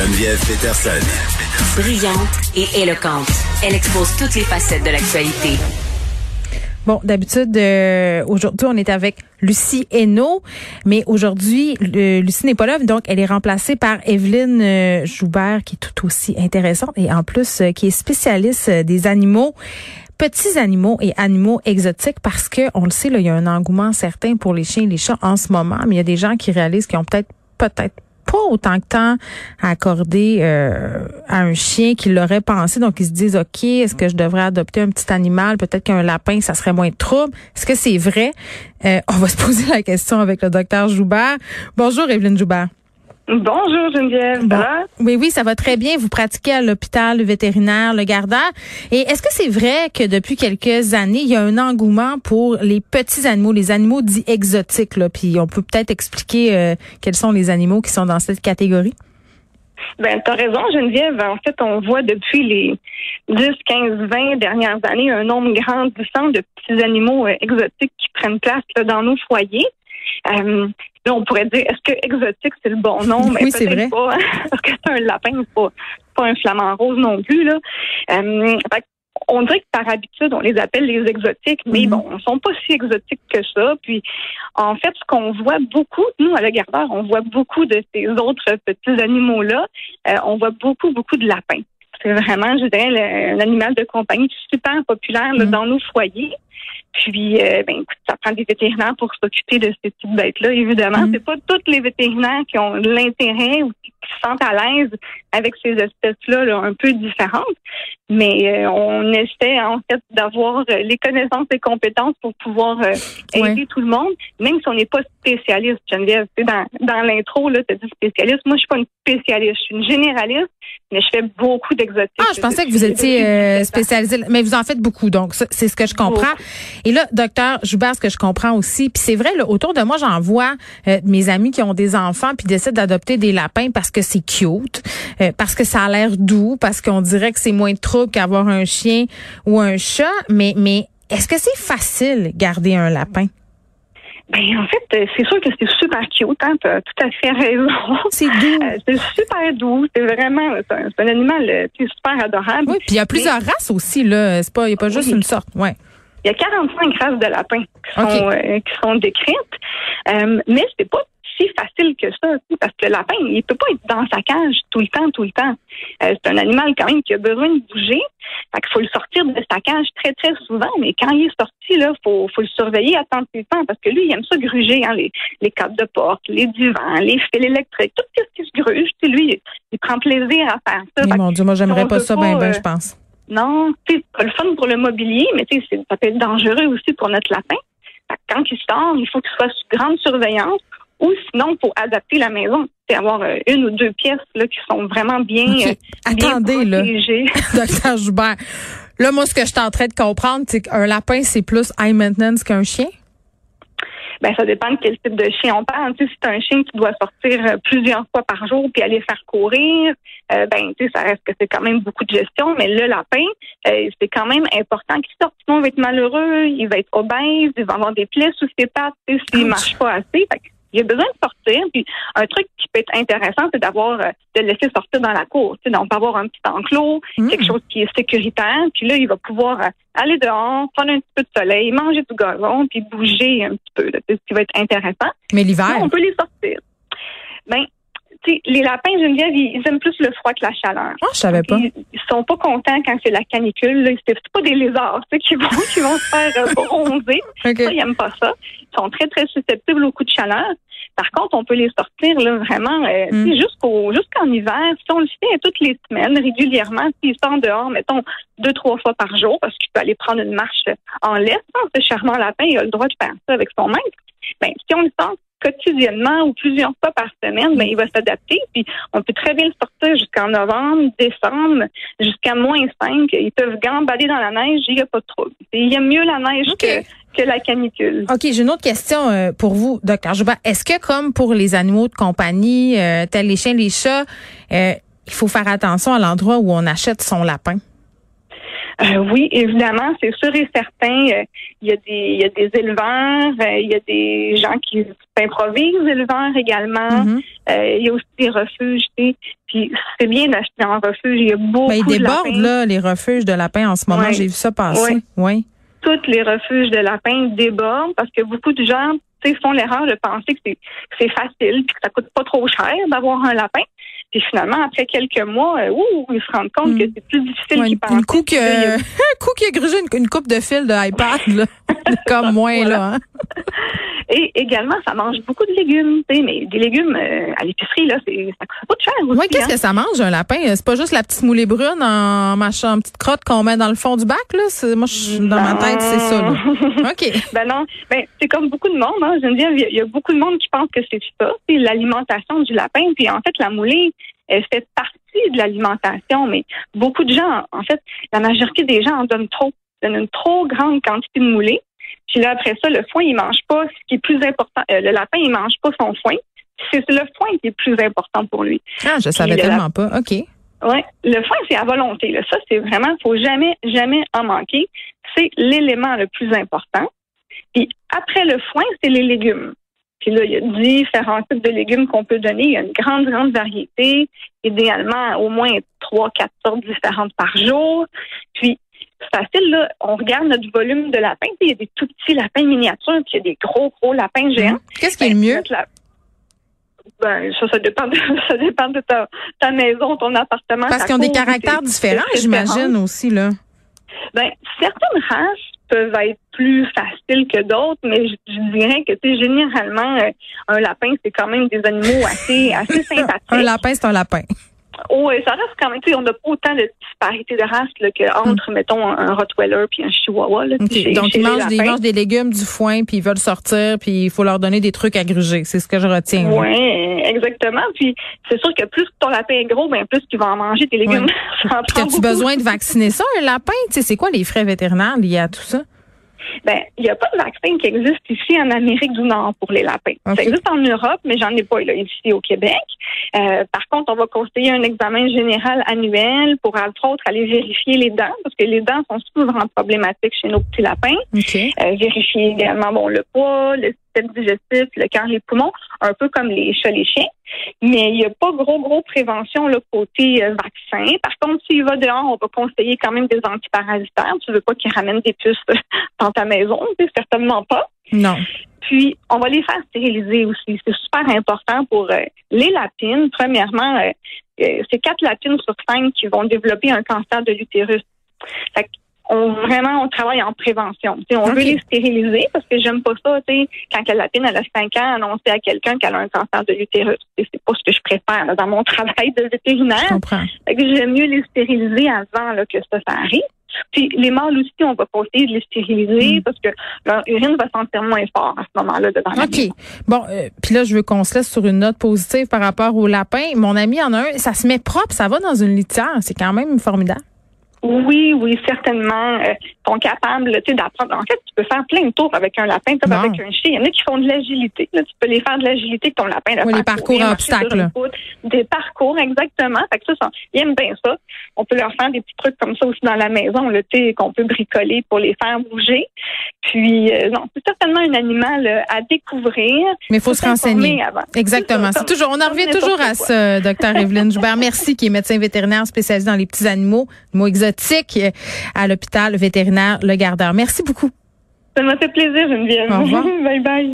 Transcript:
Geneviève Peterson. Brillante et éloquente, elle expose toutes les facettes de l'actualité. Bon, d'habitude, euh, aujourd'hui, on est avec Lucie Hainaut, mais aujourd'hui, Lucie n'est pas là, donc elle est remplacée par Evelyne euh, Joubert, qui est tout aussi intéressante et en plus, euh, qui est spécialiste des animaux petits animaux et animaux exotiques parce que on le sait là, il y a un engouement certain pour les chiens et les chats en ce moment, mais il y a des gens qui réalisent qu'ils ont peut-être peut-être pas autant de temps à accorder euh, à un chien qu'il l'aurait pensé. Donc, ils se disent, OK, est-ce que je devrais adopter un petit animal? Peut-être qu'un lapin, ça serait moins trouble. Est-ce que c'est vrai? Euh, on va se poser la question avec le docteur Joubert. Bonjour, Evelyne Joubert. Bonjour Geneviève, Oui, oui, ça va très bien. Vous pratiquez à l'hôpital vétérinaire Le Gardeur. Et est-ce que c'est vrai que depuis quelques années, il y a un engouement pour les petits animaux, les animaux dits exotiques? Là? Puis on peut peut-être expliquer euh, quels sont les animaux qui sont dans cette catégorie? Ben, tu as raison, Geneviève. En fait, on voit depuis les 10, 15, 20 dernières années un nombre grandissant de petits animaux euh, exotiques qui prennent place dans nos foyers. Euh, là, on pourrait dire, est-ce que exotique, c'est le bon nom? Mais oui, c'est vrai. Pas, parce que c'est un lapin, c'est pas, pas un flamant rose non plus. Là. Euh, on dirait que par habitude, on les appelle les exotiques, mais mhm. bon, ils sont pas si exotiques que ça. Puis, en fait, ce qu'on voit beaucoup, nous, à la gardeur, on voit beaucoup de ces autres petits animaux-là. Euh, on voit beaucoup, beaucoup de lapins. C'est vraiment, je dirais, un animal de compagnie super populaire mhm. dans nos foyers. Puis, euh, ben, écoute, ça prend des vétérinaires pour s'occuper de ces petites bêtes-là. Évidemment, mm. c'est pas tous les vétérinaires qui ont l'intérêt ou qui se sentent à l'aise avec ces espèces-là un peu différentes. Mais euh, on essaie en fait d'avoir euh, les connaissances et compétences pour pouvoir aider tout le monde, même si on n'est pas spécialiste. Geneviève, tu sais, dans, dans l'intro, tu as dit spécialiste. Moi, je suis pas une spécialiste. Je suis une généraliste, mais je fais beaucoup d'exotiques. Ah, je pensais que vous étiez spécialisée, mais vous en faites beaucoup, donc c'est ce que je comprends. Et là, docteur Joubert, ce que je comprends aussi, puis c'est vrai, là, autour de moi, j'en vois euh, mes amis qui ont des enfants puis décident d'adopter des lapins parce que c'est cute, euh, parce que ça a l'air doux, parce qu'on dirait que c'est moins de trouble qu'avoir un chien ou un chat. Mais, mais est-ce que c'est facile garder un lapin? Ben, en fait, c'est sûr que c'est super cute, hein, t'as tout à fait raison. C'est doux. Euh, c'est super doux. C'est vraiment, c'est un, animal super adorable. Oui, puis il y a plusieurs races aussi, là. C'est pas, il n'y a pas juste une sorte, ouais. Il y a 45 races de lapins qui sont, euh, qui sont décrites, euh, mais c'est pas si facile que ça, parce que le lapin, il peut pas être dans sa cage tout le temps, tout le temps. Euh, c'est un animal quand même qui a besoin de bouger. Fait qu'il faut le sortir de sa cage très, très souvent, mais quand il est sorti, là, faut, faut le surveiller attentivement parce que lui, il aime ça gruger, hein, les, les câbles de porte, les divans, les fils électriques, tout ce qui se gruge. Lui, il, prend plaisir à faire ça. mon Dieu, moi, j'aimerais pas ça, ben, ben, je pense. Non, c'est pas le fun pour le mobilier, mais ça peut être dangereux aussi pour notre lapin. Quand il sort, il faut qu'il soit sous grande surveillance ou sinon, pour adapter la maison, c'est avoir euh, une ou deux pièces là, qui sont vraiment bien, euh, Attendez, là, docteur Joubert. Là, moi, ce que je suis en train de comprendre, c'est qu'un lapin, c'est plus high maintenance qu'un chien? ben ça dépend de quel type de chien on parle. Tu sais, si c'est un chien qui doit sortir euh, plusieurs fois par jour puis aller faire courir, euh, ben tu sais, ça reste que c'est quand même beaucoup de gestion. Mais le lapin, euh, c'est quand même important qu'il sorte. Sinon, il va être malheureux, il va être obèse, il va avoir des plaies sous ses pattes, tu sais, s'il marche pas assez. Fait il a besoin de sortir. Puis un truc qui peut être intéressant, c'est d'avoir euh, de le laisser sortir dans la cour. Tu sais, donc, on peut avoir un petit enclos, hmm. quelque chose qui est sécuritaire. Puis là, il va pouvoir euh, aller dehors, prendre un petit peu de soleil, manger du gazon, puis bouger un petit peu. C'est ce qui va être intéressant. Mais l'hiver, on peut les sortir. Ben, les lapins, Geneviève, ils, ils aiment plus le froid que la chaleur. Ah, je savais pas. Ils, sont pas contents quand c'est la canicule. C'est pas des lézards qui vont, qui vont se faire euh, bronzer. ils n'aiment pas ça. Ils sont très, très susceptibles au coup de chaleur. Par contre, on peut les sortir là, vraiment euh, mm. jusqu'au jusqu'en hiver. Si on le fait toutes les semaines, régulièrement, s'ils sont dehors, mettons deux, trois fois par jour, parce qu'il peut aller prendre une marche en laisse, hein, ce charmant lapin, il a le droit de faire ça avec son maître. Ben, si on le sort quotidiennement ou plusieurs fois par semaine, ben, il va s'adapter. Puis on peut très bien le sortir jusqu'en novembre, décembre, jusqu'à moins 5. Ils peuvent gambader dans la neige, il n'y a pas de trouble. Il aime mieux la neige que, que la canicule. OK, j'ai une autre question euh, pour vous, docteur Joubert. Est-ce que comme pour les animaux de compagnie, euh, tels les chiens, les chats, euh, il faut faire attention à l'endroit où on achète son lapin? Euh, oui, évidemment, c'est sûr et certain. Euh, il y a des, il y a des éleveurs, euh, il y a des gens qui s'improvisent éleveurs également. Mm-hmm. il y a aussi des refuges. Puis c'est bien d'acheter en refuge. Il y a beaucoup ben, ils débordent, de là, les refuges de lapins en ce moment. J'ai vu ça passer. Ouais. Oui. Tous les refuges de lapins débordent parce que beaucoup de gens tu sais, font l'erreur de penser que c'est que c'est facile puis que ça coûte pas trop cher d'avoir un lapin. Puis finalement, après quelques mois, euh, ouh, ils se rendent compte Mm. que c'est plus difficile Ouais, qu'ils a- un coup qui a grugé une, une coupe de fil de iPad, là. Comme moins, Voilà. là. Hein? Et également, ça mange beaucoup de légumes. Mais des légumes euh, à l'épicerie, là, c'est ça, ça coûte cher aussi. Oui, qu'est-ce hein. que ça mange, un lapin? C'est pas juste la petite moulée brune en machin, petite crotte qu'on met dans le fond du bac, là? Moi, je- dans ma tête, c'est ça, là. OK. Ben non, ben c'est comme beaucoup de monde, hein. Je veux dire, il y a- il y, a beaucoup de monde qui pense que c'est ça, c'est l'alimentation du lapin. Puis en fait, la moulée, elle fait partie de l'alimentation, mais beaucoup de gens, en fait, la majorité des gens en donnent trop, donnent une trop grande quantité de moulée. Puis là, après ça, le foin, il mange pas. Ce qui est plus important, euh, le lapin, il mange pas son foin. C'est le foin qui est plus important pour lui. Ah, je savais le tellement pas. OK. Ouais, le foin, c'est à volonté. Là. Ça, c'est vraiment, faut jamais, jamais en manquer. C'est l'élément le plus important. Puis après le foin, c'est les légumes. Puis là, il y a différents types de légumes qu'on peut donner. Il y a une grande, grande variété. Idéalement, au moins trois, quatre sortes différentes par jour. Puis, c'est facile, là. On regarde notre volume de lapin. Puis, il y a des tout petits lapins miniatures, puis il y a des gros, gros lapins géants. Qu'est-ce qui est le Ben, mieux? Ben, ça, ça dépend de, ça dépend de ta, ta maison, ton appartement. Parce qu'ils ont des caractères différents, j'imagine aussi, là. Ben, certaines races peuvent être plus faciles que d'autres, mais je, je dirais que, tu sais, généralement, euh, un lapin, c'est quand même des animaux assez, assez sympathiques. Un lapin, c'est un lapin. Oh, ça reste quand même, tu sais, on n'a pas autant de disparité de races là, qu'entre, mettons, un, Rottweiler puis un Chihuahua. Là, chez- Donc, chez ils mangent, des, ils mangent des légumes, du foin, puis ils veulent sortir, puis il faut leur donner des trucs à gruger. C'est ce que je retiens. Oui, exactement. Puis c'est sûr que plus ton lapin est gros, ben plus tu vas en manger tes légumes. Ouais. Puis as-tu besoin de vacciner ça, un lapin? Tu sais, c'est quoi les frais vétérinaires liés à tout ça? Ben, il n'y a pas de vaccin qui existe ici en Amérique du Nord pour les lapins. Ça existe en Europe, mais j'en ai pas là, ici au Québec. Euh, par contre, on va conseiller un examen général annuel pour, entre autres, aller vérifier les dents, parce que les dents sont souvent problématiques chez nos petits lapins. OK. Euh, vérifier également bon le poids, le système digestif, le cœur, les poumons, un peu comme les chats, les chiens. Mais il n'y a pas gros, gros prévention là, côté euh, vaccin. Par contre, s'il va dehors, on va conseiller quand même des antiparasitaires. Tu veux pas qu'ils ramènent des puces euh, dans ta maison, certainement pas. Non. Puis, on va les faire stériliser aussi. C'est super important pour euh, les lapines. Premièrement, euh, c'est quatre lapines sur cinq qui vont développer un cancer de l'utérus. Fait on, vraiment, on travaille en prévention. Tu sais, on veut les stériliser parce que j'aime pas ça, tu sais, quand la lapine elle a 5 ans, annoncer à quelqu'un qu'elle a un cancer de l'utérus. C'est pas ce que je préfère là, dans mon travail de Je vétérinaire. comprends. Fait que j'aime mieux les stériliser avant là, que ça, ça arrive. Puis les mâles aussi, on va conseiller de les stériliser Mm. parce que leur urine va sentir moins fort à ce moment-là dedans la OK. Bon, euh, puis là, je veux qu'on se laisse sur une note positive par rapport au lapin. Mon ami en a un, ça se met propre, ça va dans une litière. C'est quand même formidable. Oui, oui, certainement. Euh, sont capables tu sais, d'apprendre. En fait, tu peux faire plein de tours avec un lapin comme avec un chien. Il y en a qui font de l'agilité. Tu peux les faire de l'agilité avec ton lapin. le Oui, les parcours courir, à obstacles. Des parcours, exactement. Fait que ça, ils aiment bien ça. On peut leur faire des petits trucs comme ça aussi dans la maison, là, tu sais, qu'on peut bricoler pour les faire bouger. Puis, euh, non, c'est certainement un animal euh, à découvrir. Mais il faut se renseigner. avant. Exactement. C'est toujours, on en revient toujours à quoi. ça, docteur Evelyne Joubert. Merci, qui est médecin vétérinaire spécialisé dans les petits animaux, animaux exotiques à l'hôpital vétérinaire Le Gardeur. Merci beaucoup. Ça m'a fait plaisir, Geneviève. Au revoir. bye bye.